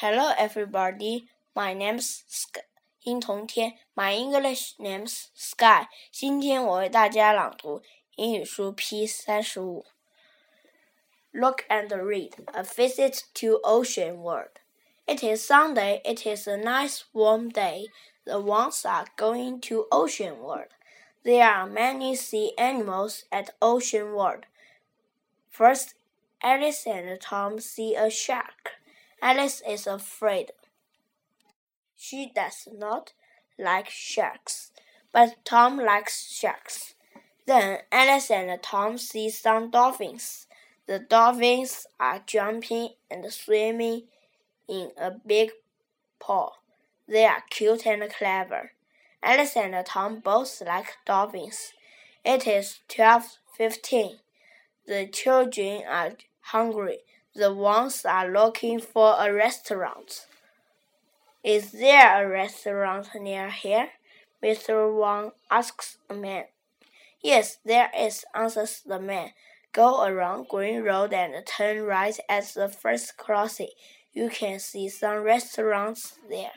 Hello, everybody. My name's Sky. 殷同天，My English name's Sky。今天我为大家朗读英语书 P 三十五。Look and read A Visit to Ocean World. It is Sunday. It is a nice warm day. The Wangs are going to Ocean World. There are many sea animals at Ocean World. First, Alice and Tom see a shark. Alice is afraid. She does not like sharks, but Tom likes sharks. Then Alice and Tom see some dolphins. The dolphins are jumping and swimming in a big pool. They are cute and clever. Alice and Tom both like dolphins. It is twelve fifteen. The children are hungry. The Wangs are looking for a restaurant. Is there a restaurant near here? Mr. Wang asks a man. Yes, there is, answers the man. Go around Green Road and turn right at the first crossing. You can see some restaurants there.